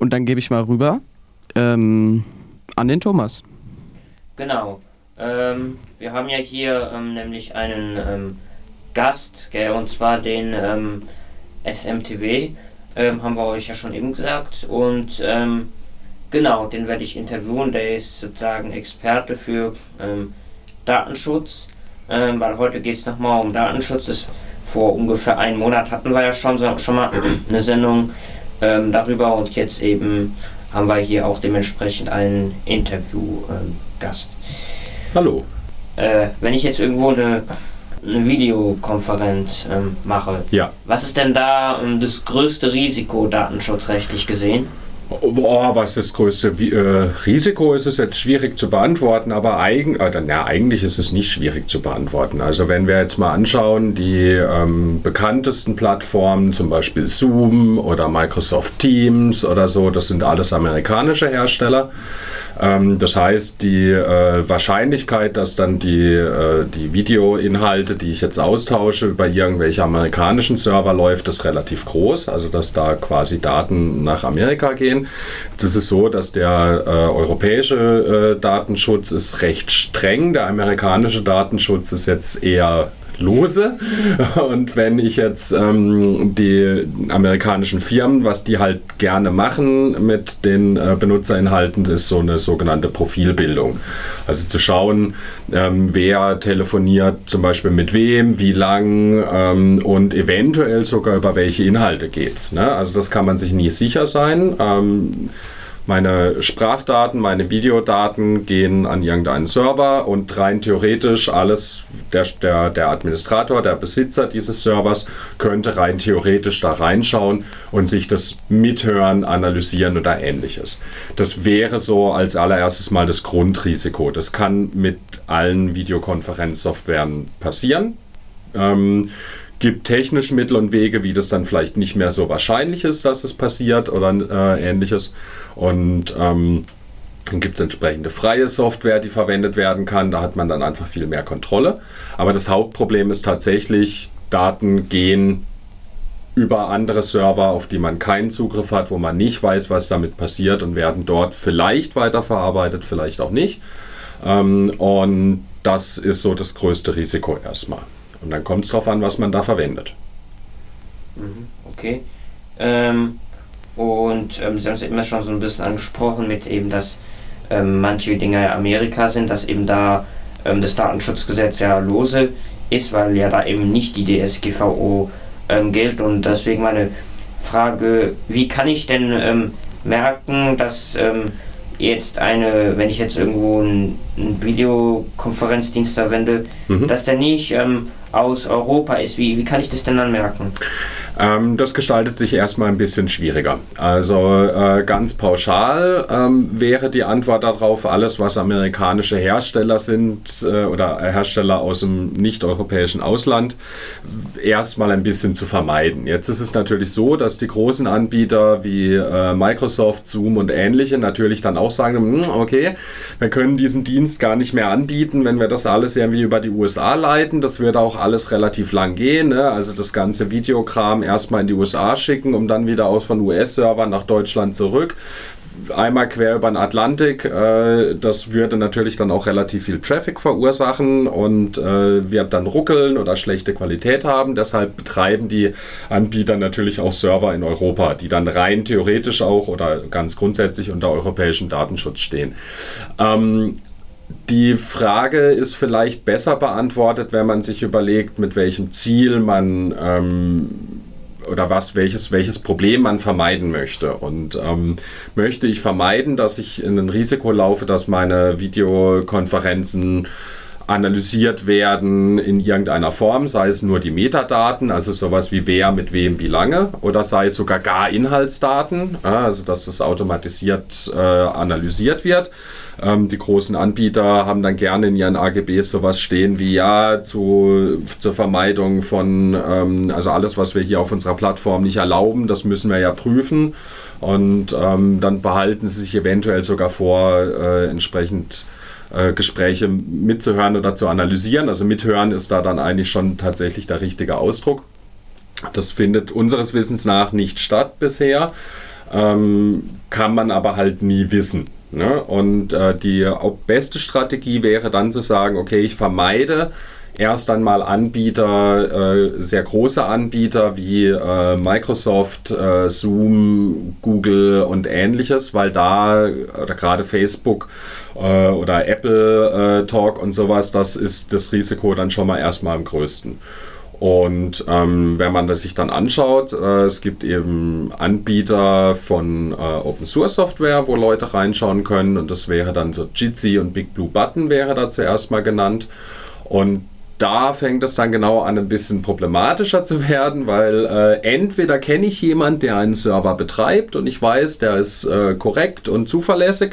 Und dann gebe ich mal rüber ähm, an den Thomas. Genau. Ähm, wir haben ja hier ähm, nämlich einen ähm, Gast, gell, und zwar den ähm, SMTW, ähm, haben wir euch ja schon eben gesagt. Und ähm, genau, den werde ich interviewen. Der ist sozusagen Experte für Datenschutz, weil heute geht es nochmal um Datenschutz. Das vor ungefähr einem Monat hatten wir ja schon, so, schon mal eine Sendung darüber und jetzt eben haben wir hier auch dementsprechend einen Interviewgast. Hallo. Äh, wenn ich jetzt irgendwo eine, eine Videokonferenz ähm, mache, ja. was ist denn da ähm, das größte Risiko datenschutzrechtlich gesehen? Boah, was das größte äh, Risiko ist, ist jetzt schwierig zu beantworten, aber eigen, äh, na, eigentlich ist es nicht schwierig zu beantworten. Also wenn wir jetzt mal anschauen, die ähm, bekanntesten Plattformen, zum Beispiel Zoom oder Microsoft Teams oder so, das sind alles amerikanische Hersteller. Ähm, das heißt, die äh, Wahrscheinlichkeit, dass dann die, äh, die Videoinhalte, die ich jetzt austausche, bei irgendwelche amerikanischen Server läuft, ist relativ groß. Also dass da quasi Daten nach Amerika gehen. Das ist so, dass der äh, europäische äh, Datenschutz ist recht streng. Der amerikanische Datenschutz ist jetzt eher lose. Und wenn ich jetzt ähm, die amerikanischen Firmen, was die halt gerne machen mit den äh, Benutzerinhalten, ist so eine sogenannte Profilbildung. Also zu schauen, ähm, wer telefoniert zum Beispiel mit wem, wie lang ähm, und eventuell sogar über welche Inhalte geht es. Ne? Also das kann man sich nie sicher sein. Meine Sprachdaten, meine Videodaten gehen an irgendeinen Server und rein theoretisch alles, der, der, der Administrator, der Besitzer dieses Servers könnte rein theoretisch da reinschauen und sich das mithören, analysieren oder ähnliches. Das wäre so als allererstes mal das Grundrisiko. Das kann mit allen Videokonferenzsoftwaren passieren. Ähm, gibt technische Mittel und Wege, wie das dann vielleicht nicht mehr so wahrscheinlich ist, dass es passiert oder äh, ähnliches. Und ähm, dann gibt es entsprechende freie Software, die verwendet werden kann. Da hat man dann einfach viel mehr Kontrolle. Aber das Hauptproblem ist tatsächlich, Daten gehen über andere Server, auf die man keinen Zugriff hat, wo man nicht weiß, was damit passiert und werden dort vielleicht weiterverarbeitet, vielleicht auch nicht. Ähm, und das ist so das größte Risiko erstmal. Und dann kommt es darauf an, was man da verwendet. Mhm, okay. Ähm, und ähm, Sie haben es immer schon so ein bisschen angesprochen mit eben, dass ähm, manche Dinge ja Amerika sind, dass eben da ähm, das Datenschutzgesetz ja lose ist, weil ja da eben nicht die DSGVO ähm, gilt. Und deswegen meine Frage, wie kann ich denn ähm, merken, dass jetzt eine, wenn ich jetzt irgendwo einen, einen Videokonferenzdienst verwende, mhm. dass der nicht ähm, aus Europa ist. Wie, wie kann ich das denn dann merken? Ähm, das gestaltet sich erstmal ein bisschen schwieriger. Also äh, ganz pauschal ähm, wäre die Antwort darauf, alles was amerikanische Hersteller sind äh, oder Hersteller aus dem nicht-europäischen Ausland, erstmal ein bisschen zu vermeiden. Jetzt ist es natürlich so, dass die großen Anbieter wie äh, Microsoft, Zoom und ähnliche natürlich dann auch sagen, hm, okay, wir können diesen Dienst gar nicht mehr anbieten, wenn wir das alles irgendwie über die USA leiten. Das würde auch alles relativ lang gehen. Ne? Also das ganze Videokram erstmal in die USA schicken, um dann wieder aus von US-Servern nach Deutschland zurück. Einmal quer über den Atlantik. Äh, das würde natürlich dann auch relativ viel Traffic verursachen und äh, wird dann ruckeln oder schlechte Qualität haben. Deshalb betreiben die Anbieter natürlich auch Server in Europa, die dann rein theoretisch auch oder ganz grundsätzlich unter europäischem Datenschutz stehen. Ähm, die Frage ist vielleicht besser beantwortet, wenn man sich überlegt, mit welchem Ziel man ähm, oder was, welches, welches Problem man vermeiden möchte. Und ähm, möchte ich vermeiden, dass ich in ein Risiko laufe, dass meine Videokonferenzen analysiert werden in irgendeiner Form, sei es nur die Metadaten, also sowas wie wer, mit wem, wie lange, oder sei es sogar gar Inhaltsdaten, also dass das automatisiert äh, analysiert wird. Ähm, die großen Anbieter haben dann gerne in ihren AGBs sowas stehen wie ja zu, zur Vermeidung von, ähm, also alles, was wir hier auf unserer Plattform nicht erlauben, das müssen wir ja prüfen. Und ähm, dann behalten sie sich eventuell sogar vor, äh, entsprechend äh, Gespräche mitzuhören oder zu analysieren. Also mithören ist da dann eigentlich schon tatsächlich der richtige Ausdruck. Das findet unseres Wissens nach nicht statt bisher. ähm, kann man aber halt nie wissen. Ne? Und äh, die beste Strategie wäre dann zu sagen, okay, ich vermeide erst einmal Anbieter, äh, sehr große Anbieter wie äh, Microsoft, äh, Zoom, Google und ähnliches, weil da oder gerade Facebook äh, oder Apple äh, Talk und sowas, das ist das Risiko dann schon mal erstmal am größten. Und ähm, wenn man das sich dann anschaut, äh, es gibt eben Anbieter von äh, Open Source Software, wo Leute reinschauen können. Und das wäre dann so Jitsi und Big Blue Button wäre da zuerst mal genannt. Und da fängt es dann genau an, ein bisschen problematischer zu werden, weil äh, entweder kenne ich jemanden, der einen Server betreibt und ich weiß, der ist äh, korrekt und zuverlässig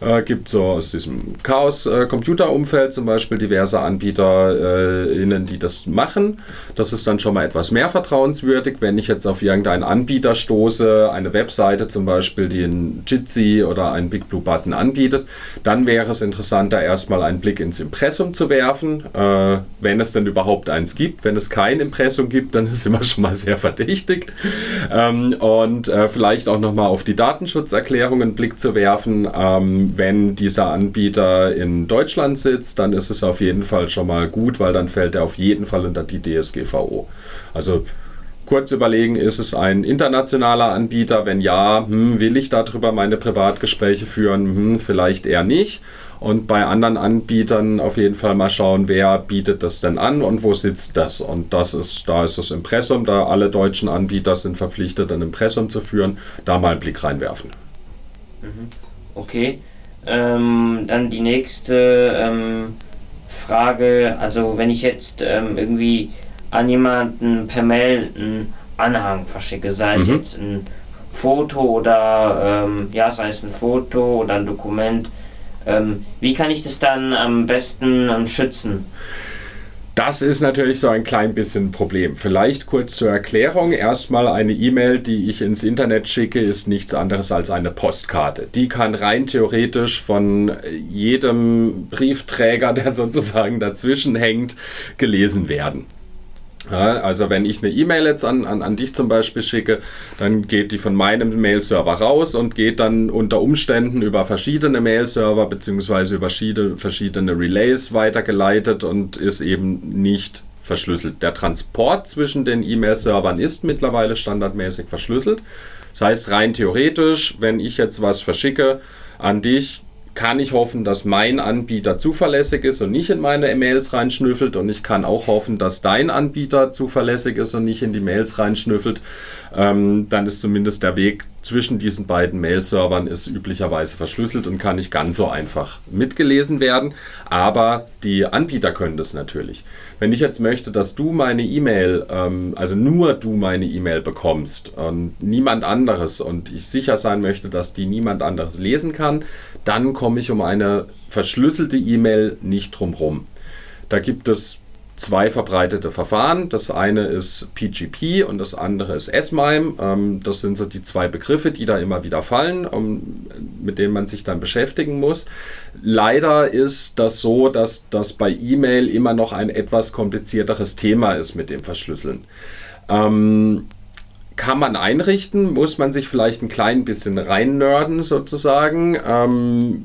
äh, gibt so aus diesem Chaos-Computer-Umfeld zum Beispiel diverse AnbieterInnen, äh, die das machen. Das ist dann schon mal etwas mehr vertrauenswürdig. Wenn ich jetzt auf irgendeinen Anbieter stoße, eine Webseite zum Beispiel, die ein Jitsi oder ein Big Blue Button anbietet, dann wäre es interessanter, erstmal einen Blick ins Impressum zu werfen, äh, wenn es denn überhaupt eins gibt. Wenn es kein Impressum gibt, dann ist es immer schon mal sehr verdächtig. Ähm, und äh, vielleicht auch nochmal auf die Datenschutzerklärung einen Blick zu werfen. Ähm, wenn dieser Anbieter in Deutschland sitzt, dann ist es auf jeden Fall schon mal gut, weil dann fällt er auf jeden Fall unter die DSGVO. Also kurz überlegen, ist es ein internationaler Anbieter? Wenn ja, hm, will ich darüber meine Privatgespräche führen? Hm, vielleicht eher nicht. Und bei anderen Anbietern auf jeden Fall mal schauen, wer bietet das denn an und wo sitzt das. Und das ist, da ist das Impressum, da alle deutschen Anbieter sind verpflichtet, ein Impressum zu führen, da mal einen Blick reinwerfen. Mhm. Okay. Ähm, dann die nächste ähm, Frage, also wenn ich jetzt ähm, irgendwie an jemanden per Mail einen Anhang verschicke, sei es mhm. jetzt ein Foto oder ähm, ja, sei es ein Foto oder ein Dokument, ähm, wie kann ich das dann am besten ähm, schützen? Das ist natürlich so ein klein bisschen ein Problem. Vielleicht kurz zur Erklärung. Erstmal eine E-Mail, die ich ins Internet schicke, ist nichts anderes als eine Postkarte. Die kann rein theoretisch von jedem Briefträger, der sozusagen dazwischen hängt, gelesen werden. Ja, also wenn ich eine E-Mail jetzt an, an, an dich zum Beispiel schicke, dann geht die von meinem Mail-Server raus und geht dann unter Umständen über verschiedene Mail-Server bzw. über verschiedene Relays weitergeleitet und ist eben nicht verschlüsselt. Der Transport zwischen den E-Mail-Servern ist mittlerweile standardmäßig verschlüsselt. Das heißt, rein theoretisch, wenn ich jetzt was verschicke an dich, kann ich hoffen, dass mein Anbieter zuverlässig ist und nicht in meine E-Mails reinschnüffelt. Und ich kann auch hoffen, dass dein Anbieter zuverlässig ist und nicht in die Mails reinschnüffelt. Ähm, dann ist zumindest der Weg zwischen diesen beiden Mail-Servern ist üblicherweise verschlüsselt und kann nicht ganz so einfach mitgelesen werden. Aber die Anbieter können das natürlich. Wenn ich jetzt möchte, dass du meine E-Mail, ähm, also nur du meine E-Mail bekommst und niemand anderes und ich sicher sein möchte, dass die niemand anderes lesen kann, dann komme ich um eine verschlüsselte E-Mail nicht drum rum. Da gibt es zwei verbreitete Verfahren. Das eine ist PGP und das andere ist S-MIME. Ähm, das sind so die zwei Begriffe, die da immer wieder fallen, um, mit denen man sich dann beschäftigen muss. Leider ist das so, dass das bei E-Mail immer noch ein etwas komplizierteres Thema ist mit dem Verschlüsseln. Ähm, kann man einrichten, muss man sich vielleicht ein klein bisschen reinnörden sozusagen. Ähm,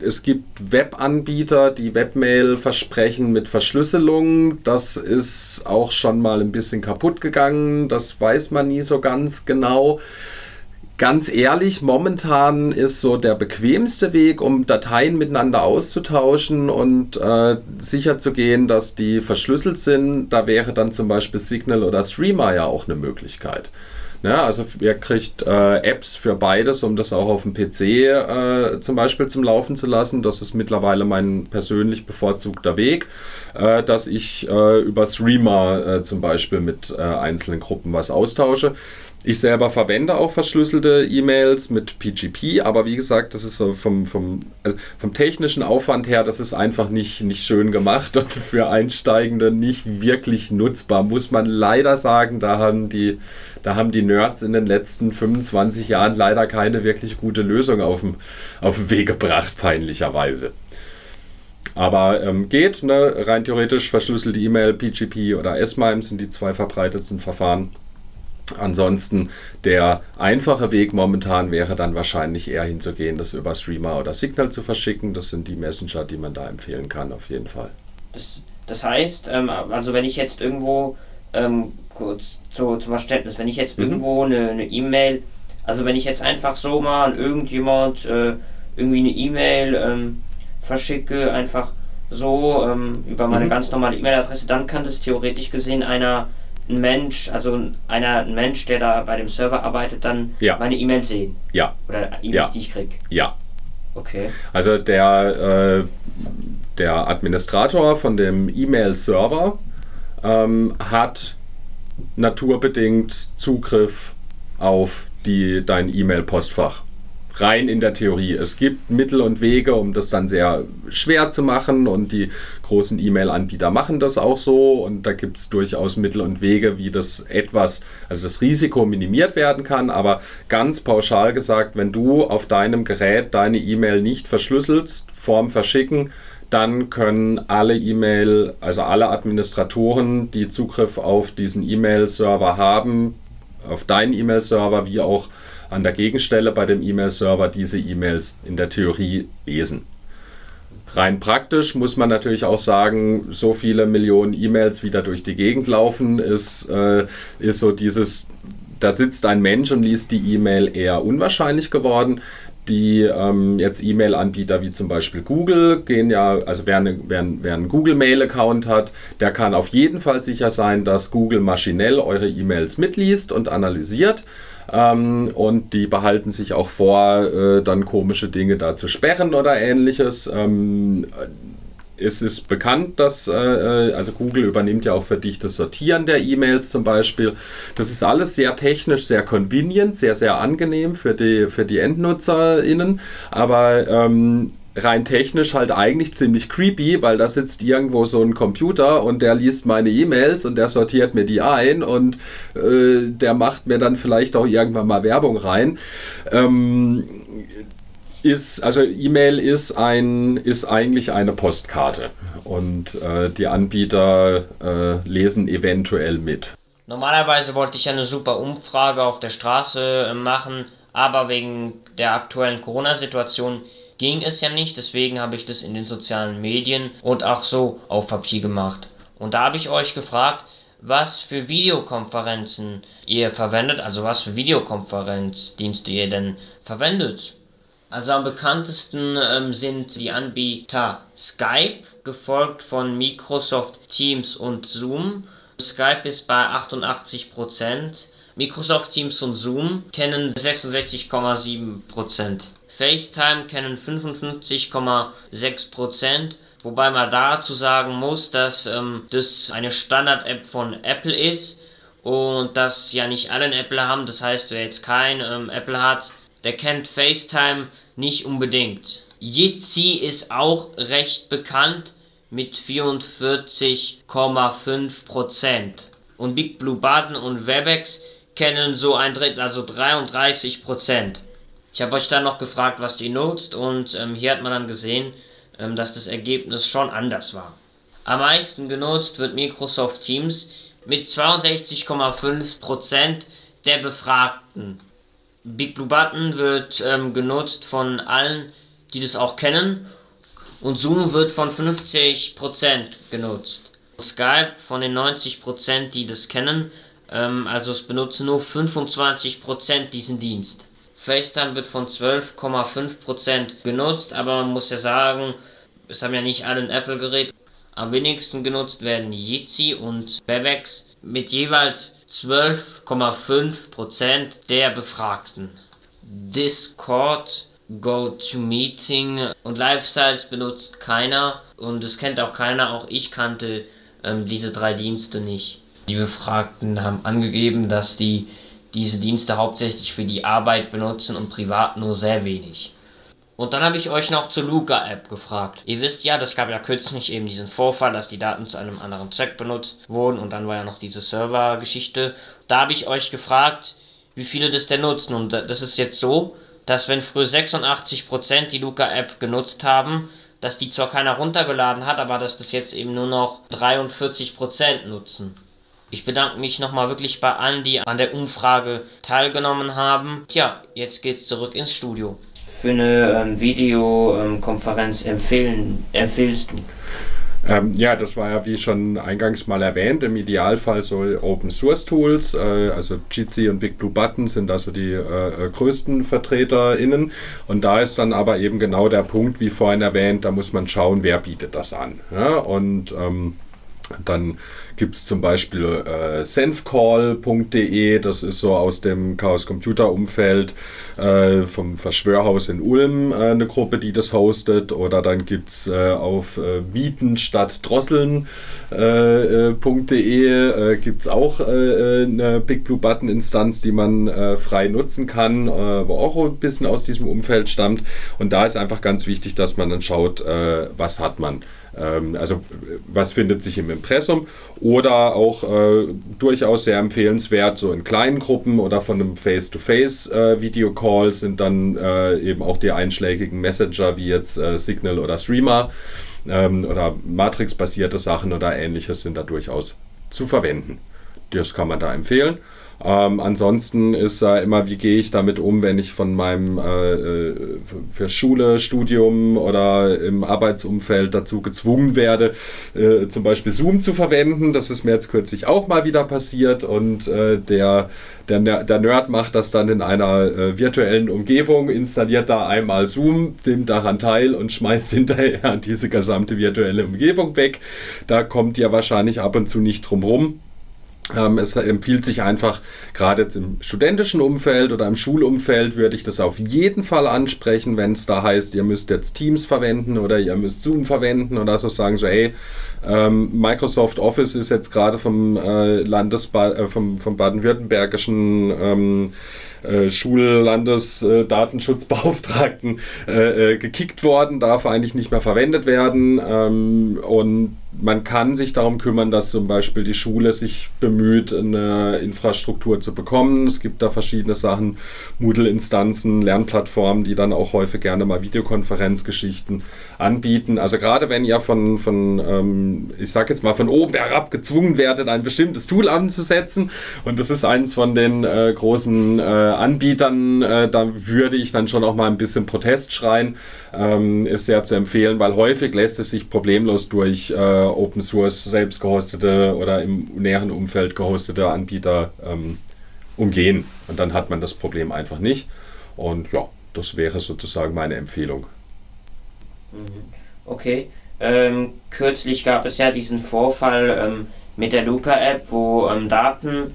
es gibt Webanbieter, die Webmail versprechen mit Verschlüsselung. Das ist auch schon mal ein bisschen kaputt gegangen. Das weiß man nie so ganz genau. Ganz ehrlich, momentan ist so der bequemste Weg, um Dateien miteinander auszutauschen und äh, sicher zu gehen, dass die verschlüsselt sind. Da wäre dann zum Beispiel Signal oder Streamer ja auch eine Möglichkeit. Ja, also ihr kriegt äh, Apps für beides, um das auch auf dem PC äh, zum Beispiel zum Laufen zu lassen. Das ist mittlerweile mein persönlich bevorzugter Weg, äh, dass ich äh, über Streamer äh, zum Beispiel mit äh, einzelnen Gruppen was austausche. Ich selber verwende auch verschlüsselte E-Mails mit PGP, aber wie gesagt, das ist so vom, vom, also vom technischen Aufwand her, das ist einfach nicht, nicht schön gemacht und für Einsteigende nicht wirklich nutzbar, muss man leider sagen. Da haben die, da haben die Nerds in den letzten 25 Jahren leider keine wirklich gute Lösung auf den, auf den Weg gebracht, peinlicherweise. Aber ähm, geht, ne? rein theoretisch verschlüsselte E-Mail, PGP oder S-MIME sind die zwei verbreitetsten Verfahren. Ansonsten der einfache Weg momentan wäre dann wahrscheinlich eher hinzugehen, das über Streamer oder Signal zu verschicken. Das sind die Messenger, die man da empfehlen kann, auf jeden Fall. Das, das heißt, ähm, also wenn ich jetzt irgendwo, ähm, kurz zu, zum Verständnis, wenn ich jetzt mhm. irgendwo eine E-Mail, also wenn ich jetzt einfach so mal an irgendjemand äh, irgendwie eine E-Mail ähm, verschicke, einfach so ähm, über meine mhm. ganz normale E-Mail-Adresse, dann kann das theoretisch gesehen einer ein Mensch, also einer ein Mensch, der da bei dem Server arbeitet, dann ja. meine E-Mail sehen. Ja. Oder E-Mails, ja. die ich kriege. Ja. Okay. Also der, äh, der Administrator von dem E-Mail-Server ähm, hat naturbedingt Zugriff auf die, dein E-Mail-Postfach rein in der Theorie. Es gibt Mittel und Wege, um das dann sehr schwer zu machen und die großen E-Mail-Anbieter machen das auch so und da gibt es durchaus Mittel und Wege, wie das etwas, also das Risiko minimiert werden kann, aber ganz pauschal gesagt, wenn du auf deinem Gerät deine E-Mail nicht verschlüsselst vorm Verschicken, dann können alle E-Mail, also alle Administratoren, die Zugriff auf diesen E-Mail-Server haben, auf deinen E-Mail-Server wie auch an der Gegenstelle bei dem E-Mail-Server diese E-Mails in der Theorie lesen. Rein praktisch muss man natürlich auch sagen, so viele Millionen E-Mails wieder durch die Gegend laufen, ist, äh, ist so dieses, da sitzt ein Mensch und liest die E-Mail eher unwahrscheinlich geworden die ähm, jetzt E-Mail-Anbieter wie zum Beispiel Google gehen ja, also wer, eine, wer, wer einen Google-Mail-Account hat, der kann auf jeden Fall sicher sein, dass Google maschinell eure E-Mails mitliest und analysiert. Ähm, und die behalten sich auch vor, äh, dann komische Dinge da zu sperren oder ähnliches. Ähm, es ist bekannt, dass, äh, äh, also Google übernimmt ja auch für dich das Sortieren der E-Mails zum Beispiel. Das ist alles sehr technisch, sehr convenient, sehr, sehr angenehm für die, für die EndnutzerInnen. Aber ähm, rein technisch halt eigentlich ziemlich creepy, weil da sitzt irgendwo so ein Computer und der liest meine E-Mails und der sortiert mir die ein und äh, der macht mir dann vielleicht auch irgendwann mal Werbung rein. Ähm, ist, also E-Mail ist ein, ist eigentlich eine Postkarte und äh, die Anbieter äh, lesen eventuell mit. Normalerweise wollte ich eine super Umfrage auf der Straße äh, machen, aber wegen der aktuellen Corona-Situation ging es ja nicht, deswegen habe ich das in den sozialen Medien und auch so auf Papier gemacht. Und da habe ich euch gefragt, was für Videokonferenzen ihr verwendet, also was für Videokonferenzdienste ihr denn verwendet. Also am bekanntesten ähm, sind die Anbieter Skype, gefolgt von Microsoft Teams und Zoom. Skype ist bei 88%, Microsoft Teams und Zoom kennen 66,7%. FaceTime kennen 55,6%, wobei man dazu sagen muss, dass ähm, das eine Standard-App von Apple ist und das ja nicht alle Apple haben. Das heißt, wer jetzt kein ähm, Apple hat, der kennt FaceTime nicht unbedingt. Jitsi ist auch recht bekannt mit 44,5%. Und Big Blue Button und Webex kennen so ein Drittel, also 33%. Ich habe euch dann noch gefragt, was die nutzt und ähm, hier hat man dann gesehen, ähm, dass das Ergebnis schon anders war. Am meisten genutzt wird Microsoft Teams mit 62,5% der Befragten. Big Blue Button wird ähm, genutzt von allen, die das auch kennen und Zoom wird von 50% genutzt. Skype von den 90%, die das kennen, ähm, also es benutzen nur 25% diesen Dienst. FaceTime wird von 12,5% genutzt, aber man muss ja sagen, es haben ja nicht alle ein Apple-Gerät. Am wenigsten genutzt werden Jitsi und Webex mit jeweils 12,5% der Befragten. Discord, GoToMeeting und Lifestyles benutzt keiner und es kennt auch keiner, auch ich kannte ähm, diese drei Dienste nicht. Die Befragten haben angegeben, dass die diese Dienste hauptsächlich für die Arbeit benutzen und privat nur sehr wenig. Und dann habe ich euch noch zur Luca-App gefragt. Ihr wisst ja, das gab ja kürzlich eben diesen Vorfall, dass die Daten zu einem anderen Zweck benutzt wurden und dann war ja noch diese Server-Geschichte. Da habe ich euch gefragt, wie viele das denn nutzen. Und das ist jetzt so, dass wenn früher 86% die Luca-App genutzt haben, dass die zwar keiner runtergeladen hat, aber dass das jetzt eben nur noch 43% nutzen. Ich bedanke mich nochmal wirklich bei allen, die an der Umfrage teilgenommen haben. Tja, jetzt geht's zurück ins Studio. Für eine ähm, Videokonferenz empfehlen, empfehlst du? Ähm, ja, das war ja wie schon eingangs mal erwähnt, im Idealfall so Open Source Tools, äh, also Jitsi und Big Blue Button sind also die äh, äh größten VertreterInnen und da ist dann aber eben genau der Punkt, wie vorhin erwähnt, da muss man schauen, wer bietet das an. Ja? Und ähm, dann gibt es zum Beispiel äh, senfcall.de, das ist so aus dem Chaos Computer Umfeld äh, vom Verschwörhaus in Ulm äh, eine Gruppe, die das hostet. Oder dann gibt es äh, auf äh, mieten statt drosseln.de äh, äh, äh gibt es auch eine Big Blue Button Instanz, die man frei nutzen kann, wo auch ein bisschen aus diesem Umfeld stammt. Und da ist einfach ganz wichtig, dass man dann schaut, was hat man. Ähm, also was findet sich im Impressum oder auch äh, durchaus sehr empfehlenswert, so in kleinen Gruppen oder von einem Face-to-Face-Video-Call äh, sind dann äh, eben auch die einschlägigen Messenger wie jetzt äh, Signal oder Streamer ähm, oder Matrix-basierte Sachen oder ähnliches sind da durchaus zu verwenden. Das kann man da empfehlen. Ähm, ansonsten ist da immer, wie gehe ich damit um, wenn ich von meinem äh, äh, für Schule, Studium oder im Arbeitsumfeld dazu gezwungen werde, äh, zum Beispiel Zoom zu verwenden. Das ist mir jetzt kürzlich auch mal wieder passiert und äh, der, der, der Nerd macht das dann in einer äh, virtuellen Umgebung, installiert da einmal Zoom, nimmt daran teil und schmeißt hinterher diese gesamte virtuelle Umgebung weg. Da kommt ja wahrscheinlich ab und zu nicht drum rum es empfiehlt sich einfach, gerade jetzt im studentischen Umfeld oder im Schulumfeld würde ich das auf jeden Fall ansprechen, wenn es da heißt, ihr müsst jetzt Teams verwenden oder ihr müsst Zoom verwenden oder so sagen so, hey, ähm, Microsoft Office ist jetzt gerade vom äh, Landesba äh, vom, vom baden-württembergischen ähm, äh, Schullandesdatenschutzbeauftragten äh, gekickt worden, darf eigentlich nicht mehr verwendet werden. Ähm, und man kann sich darum kümmern, dass zum Beispiel die Schule sich bemüht, eine Infrastruktur zu bekommen. Es gibt da verschiedene Sachen, Moodle-Instanzen, Lernplattformen, die dann auch häufig gerne mal Videokonferenzgeschichten anbieten. Also gerade wenn ihr von, von ähm, ich sag jetzt mal, von oben herab gezwungen werdet, ein bestimmtes Tool anzusetzen, und das ist eines von den äh, großen äh, Anbietern, äh, da würde ich dann schon auch mal ein bisschen Protest schreien. Ähm, ist sehr zu empfehlen, weil häufig lässt es sich problemlos durch Open Source selbst gehostete oder im näheren Umfeld gehostete Anbieter ähm, umgehen. Und dann hat man das Problem einfach nicht. Und ja, das wäre sozusagen meine Empfehlung. Mhm. Okay. Ähm, kürzlich gab es ja diesen Vorfall ähm, mit der Luca-App, wo ähm, Daten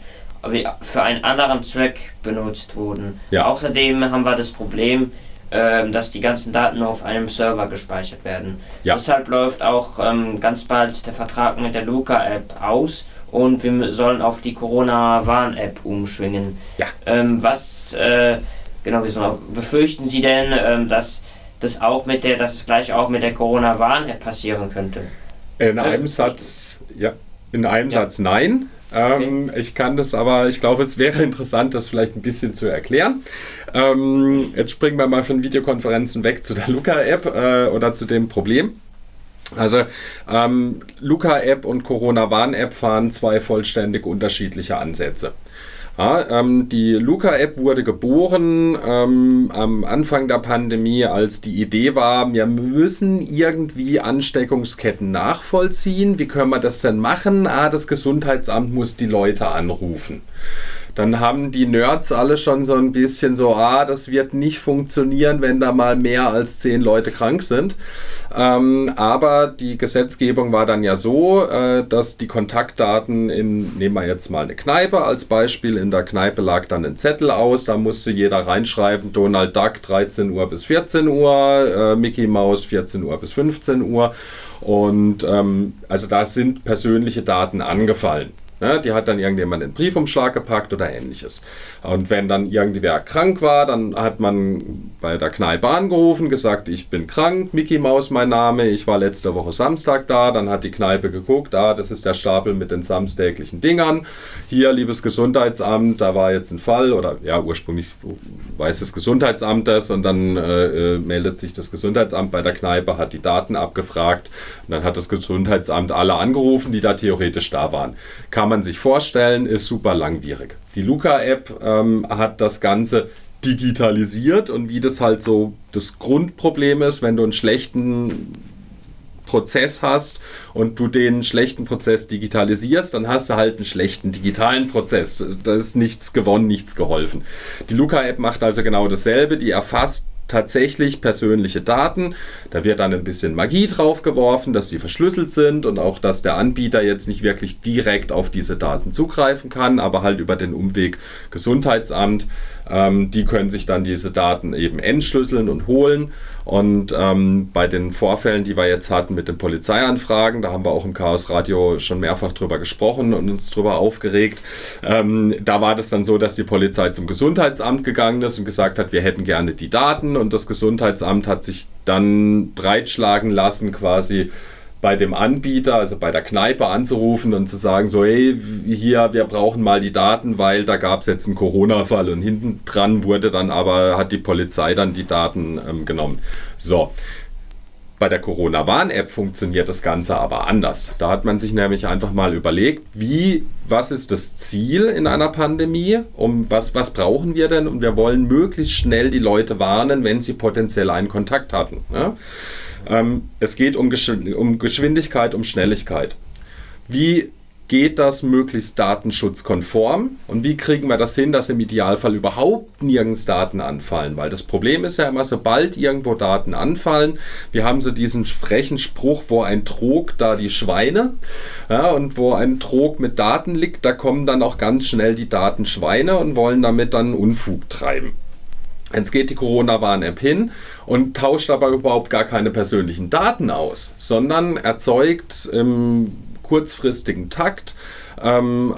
für einen anderen Zweck benutzt wurden. Ja. Außerdem haben wir das Problem, ähm, dass die ganzen Daten nur auf einem Server gespeichert werden. Ja. Deshalb läuft auch ähm, ganz bald der Vertrag mit der Luca-App aus und wir sollen auf die Corona-Warn-App umschwingen. Ja. Ähm, was äh, genau befürchten Sie denn, ähm, dass das auch mit der, dass es gleich auch mit der Corona-Warn-App passieren könnte? In einem äh, Satz, ja. In einem ja. Satz nein. Ähm, okay. Ich kann das aber, ich glaube, es wäre interessant, das vielleicht ein bisschen zu erklären. Ähm, jetzt springen wir mal von Videokonferenzen weg zu der Luca-App äh, oder zu dem Problem. Also ähm, Luca-App und Corona-Warn-App fahren zwei vollständig unterschiedliche Ansätze. Ja, ähm, die Luca-App wurde geboren ähm, am Anfang der Pandemie, als die Idee war, wir müssen irgendwie Ansteckungsketten nachvollziehen. Wie können wir das denn machen? Ah, das Gesundheitsamt muss die Leute anrufen dann haben die Nerds alle schon so ein bisschen so, ah, das wird nicht funktionieren, wenn da mal mehr als zehn Leute krank sind. Ähm, aber die Gesetzgebung war dann ja so, äh, dass die Kontaktdaten in, nehmen wir jetzt mal eine Kneipe als Beispiel, in der Kneipe lag dann ein Zettel aus, da musste jeder reinschreiben, Donald Duck 13 Uhr bis 14 Uhr, äh, Mickey Mouse 14 Uhr bis 15 Uhr. Und ähm, also da sind persönliche Daten angefallen. Ne? Die hat dann irgendjemand in den Briefumschlag gepackt oder ähnliches. Und wenn dann irgendwer krank war, dann hat man bei der Kneipe angerufen, gesagt, ich bin krank, Mickey Maus mein Name, ich war letzte Woche Samstag da, dann hat die Kneipe geguckt, ah, das ist der Stapel mit den samstäglichen Dingern. Hier, liebes Gesundheitsamt, da war jetzt ein Fall, oder ja, ursprünglich weiß das Gesundheitsamt das und dann äh, äh, meldet sich das Gesundheitsamt bei der Kneipe, hat die Daten abgefragt und dann hat das Gesundheitsamt alle angerufen, die da theoretisch da waren. Kann man sich vorstellen, ist super langwierig. Die Luca-App ähm, hat das Ganze digitalisiert und wie das halt so das Grundproblem ist, wenn du einen schlechten Prozess hast und du den schlechten Prozess digitalisierst, dann hast du halt einen schlechten digitalen Prozess. Da ist nichts gewonnen, nichts geholfen. Die Luca-App macht also genau dasselbe. Die erfasst tatsächlich persönliche Daten. Da wird dann ein bisschen Magie drauf geworfen, dass die verschlüsselt sind und auch, dass der Anbieter jetzt nicht wirklich direkt auf diese Daten zugreifen kann, aber halt über den Umweg Gesundheitsamt. Ähm, die können sich dann diese Daten eben entschlüsseln und holen. Und ähm, bei den Vorfällen, die wir jetzt hatten mit den Polizeianfragen, da haben wir auch im Chaos Radio schon mehrfach drüber gesprochen und uns drüber aufgeregt. Ähm, da war das dann so, dass die Polizei zum Gesundheitsamt gegangen ist und gesagt hat, wir hätten gerne die Daten und das Gesundheitsamt hat sich dann breitschlagen lassen, quasi bei dem Anbieter, also bei der Kneipe anzurufen und zu sagen, so, hey, hier, wir brauchen mal die Daten, weil da gab es jetzt einen Corona-Fall und hinten dran wurde dann aber, hat die Polizei dann die Daten ähm, genommen. So. Bei der Corona-Warn-App funktioniert das Ganze aber anders. Da hat man sich nämlich einfach mal überlegt, wie, was ist das Ziel in einer Pandemie? Um was, was brauchen wir denn? Und wir wollen möglichst schnell die Leute warnen, wenn sie potenziell einen Kontakt hatten. Ja? Ähm, es geht um, Gesch um Geschwindigkeit, um Schnelligkeit. Wie geht das möglichst datenschutzkonform und wie kriegen wir das hin, dass im Idealfall überhaupt nirgends Daten anfallen? Weil das Problem ist ja immer, sobald irgendwo Daten anfallen, wir haben so diesen frechen Spruch, wo ein Trog da die Schweine ja, und wo ein Trog mit Daten liegt, da kommen dann auch ganz schnell die Datenschweine und wollen damit dann Unfug treiben. Jetzt geht die Corona-Warn-App hin und tauscht aber überhaupt gar keine persönlichen Daten aus, sondern erzeugt im kurzfristigen Takt ähm,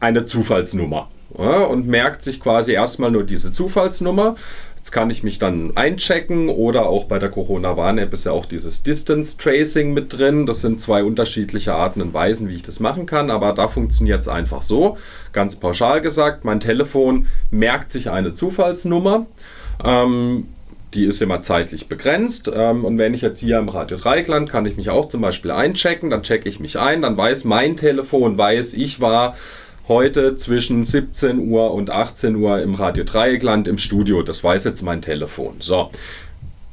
eine Zufallsnummer. Ja, und merkt sich quasi erstmal nur diese Zufallsnummer Jetzt kann ich mich dann einchecken oder auch bei der Corona-Warn-App ist ja auch dieses Distance Tracing mit drin. Das sind zwei unterschiedliche Arten und Weisen, wie ich das machen kann, aber da funktioniert es einfach so. Ganz pauschal gesagt, mein Telefon merkt sich eine Zufallsnummer. Ähm, die ist immer zeitlich begrenzt. Ähm, und wenn ich jetzt hier im Radio Dreikland, kann ich mich auch zum Beispiel einchecken. Dann checke ich mich ein. Dann weiß mein Telefon, weiß, ich war heute zwischen 17 Uhr und 18 Uhr im Radio Dreieckland im Studio. Das weiß jetzt mein Telefon. So.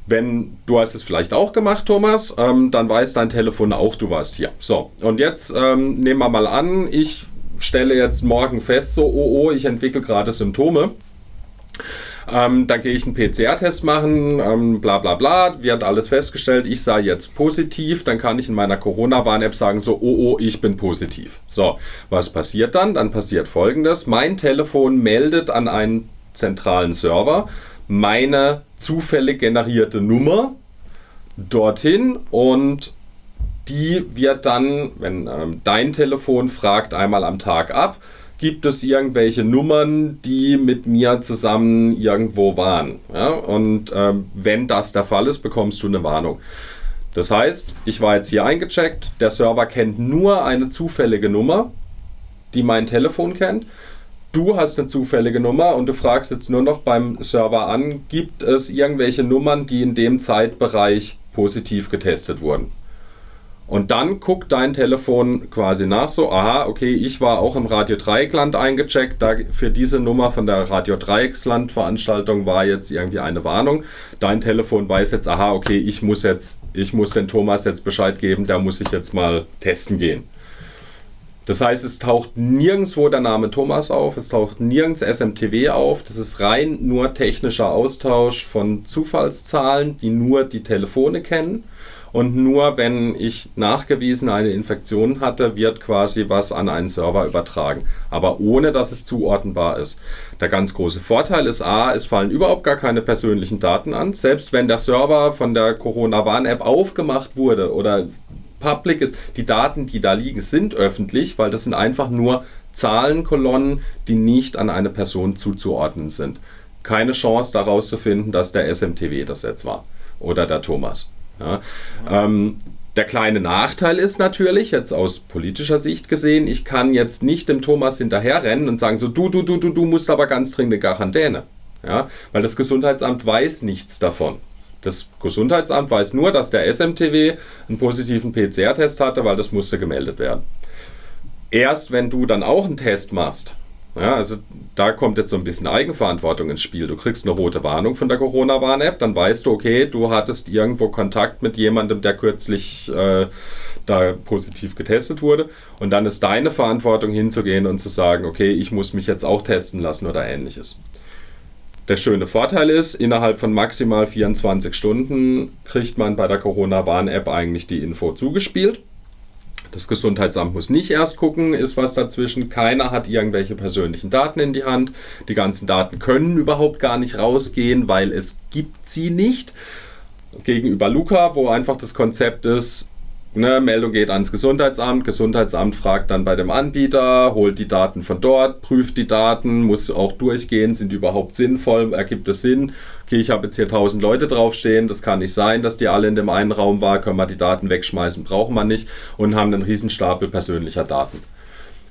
Wenn du hast es vielleicht auch gemacht, Thomas, ähm, dann weiß dein Telefon auch, du warst hier. So, und jetzt ähm, nehmen wir mal an, ich stelle jetzt morgen fest, so, oh, oh, ich entwickle gerade Symptome. Ähm, dann gehe ich einen PCR-Test machen, ähm, bla bla bla, wird alles festgestellt, ich sei jetzt positiv, dann kann ich in meiner Corona-Warn-App sagen, so, oh, oh, ich bin positiv. So, was passiert dann? Dann passiert folgendes, mein Telefon meldet an einen zentralen Server meine zufällig generierte Nummer dorthin und die wird dann, wenn ähm, dein Telefon fragt, einmal am Tag ab, gibt es irgendwelche Nummern, die mit mir zusammen irgendwo waren. Ja? Und ähm, wenn das der Fall ist, bekommst du eine Warnung. Das heißt, ich war jetzt hier eingecheckt, der Server kennt nur eine zufällige Nummer, die mein Telefon kennt. Du hast eine zufällige Nummer und du fragst jetzt nur noch beim Server an, gibt es irgendwelche Nummern, die in dem Zeitbereich positiv getestet wurden? Und dann guckt dein Telefon quasi nach, so, aha, okay, ich war auch im Radio Dreieckland eingecheckt, da für diese Nummer von der Radio Dreiecksland Veranstaltung war jetzt irgendwie eine Warnung. Dein Telefon weiß jetzt, aha, okay, ich muss jetzt, ich muss den Thomas jetzt Bescheid geben, da muss ich jetzt mal testen gehen. Das heißt, es taucht nirgendwo der Name Thomas auf, es taucht nirgends SMTW auf. Das ist rein nur technischer Austausch von Zufallszahlen, die nur die Telefone kennen. Und nur wenn ich nachgewiesen eine Infektion hatte, wird quasi was an einen Server übertragen. Aber ohne dass es zuordnenbar ist. Der ganz große Vorteil ist A, es fallen überhaupt gar keine persönlichen Daten an. Selbst wenn der Server von der Corona-Warn-App aufgemacht wurde oder public ist, die Daten, die da liegen, sind öffentlich, weil das sind einfach nur Zahlenkolonnen, die nicht an eine Person zuzuordnen sind keine Chance daraus zu finden, dass der SMTW das jetzt war oder der Thomas. Ja. Ähm, der kleine Nachteil ist natürlich, jetzt aus politischer Sicht gesehen, ich kann jetzt nicht dem Thomas hinterherrennen und sagen, so du, du, du, du, du musst aber ganz dringend in Quarantäne. Ja, weil das Gesundheitsamt weiß nichts davon. Das Gesundheitsamt weiß nur, dass der SMTW einen positiven PCR-Test hatte, weil das musste gemeldet werden. Erst wenn du dann auch einen Test machst, ja, also da kommt jetzt so ein bisschen Eigenverantwortung ins Spiel. Du kriegst eine rote Warnung von der Corona-Warn-App, dann weißt du, okay, du hattest irgendwo Kontakt mit jemandem, der kürzlich äh, da positiv getestet wurde. Und dann ist deine Verantwortung hinzugehen und zu sagen, okay, ich muss mich jetzt auch testen lassen oder ähnliches. Der schöne Vorteil ist, innerhalb von maximal 24 Stunden kriegt man bei der Corona-Warn-App eigentlich die Info zugespielt. Das Gesundheitsamt muss nicht erst gucken, ist was dazwischen. Keiner hat irgendwelche persönlichen Daten in die Hand. Die ganzen Daten können überhaupt gar nicht rausgehen, weil es gibt sie nicht. Gegenüber Luca, wo einfach das Konzept ist, Ne, Meldung geht ans Gesundheitsamt, Gesundheitsamt fragt dann bei dem Anbieter, holt die Daten von dort, prüft die Daten, muss auch durchgehen, sind die überhaupt sinnvoll, ergibt es Sinn? Okay, ich habe jetzt hier 1000 Leute draufstehen, das kann nicht sein, dass die alle in dem einen Raum waren, können wir die Daten wegschmeißen, brauchen wir nicht und haben einen Riesenstapel persönlicher Daten.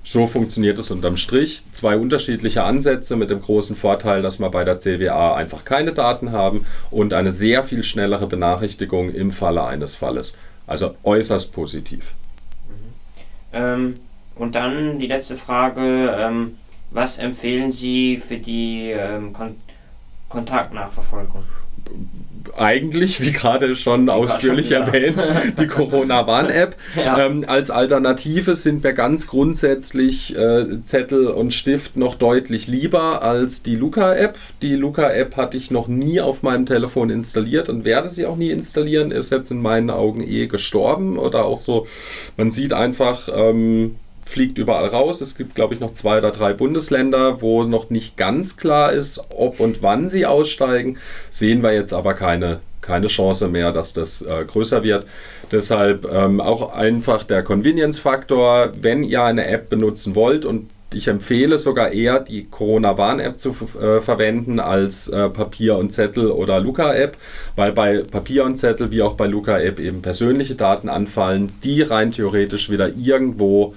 So funktioniert es unterm Strich. Zwei unterschiedliche Ansätze mit dem großen Vorteil, dass wir bei der CWA einfach keine Daten haben und eine sehr viel schnellere Benachrichtigung im Falle eines Falles. Also äußerst positiv. Mhm. Ähm, und dann die letzte Frage, ähm, was empfehlen Sie für die ähm, Kontaktnachverfolgung? eigentlich, wie gerade schon ausführlich schon erwähnt, die Corona-Warn-App. Ja. Ähm, als Alternative sind mir ganz grundsätzlich äh, Zettel und Stift noch deutlich lieber als die Luca-App. Die Luca-App hatte ich noch nie auf meinem Telefon installiert und werde sie auch nie installieren. Ist jetzt in meinen Augen eh gestorben oder auch so. Man sieht einfach. Ähm, fliegt überall raus. Es gibt, glaube ich, noch zwei oder drei Bundesländer, wo noch nicht ganz klar ist, ob und wann sie aussteigen. Sehen wir jetzt aber keine, keine Chance mehr, dass das äh, größer wird. Deshalb ähm, auch einfach der Convenience-Faktor, wenn ihr eine App benutzen wollt und ich empfehle sogar eher die Corona-Warn-App zu äh, verwenden als äh, Papier- und Zettel- oder Luca-App, weil bei Papier und Zettel wie auch bei Luca-App eben persönliche Daten anfallen, die rein theoretisch wieder irgendwo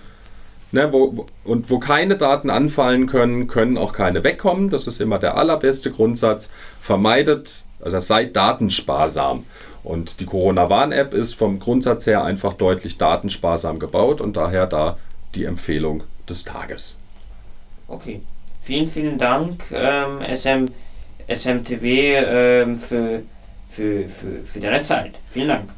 Ne, wo, und wo keine Daten anfallen können, können auch keine wegkommen. Das ist immer der allerbeste Grundsatz. Vermeidet, also seid datensparsam. Und die Corona-Warn-App ist vom Grundsatz her einfach deutlich datensparsam gebaut und daher da die Empfehlung des Tages. Okay. Vielen, vielen Dank, ähm, SM, SMTW, ähm, für, für, für, für deine Zeit. Vielen Dank.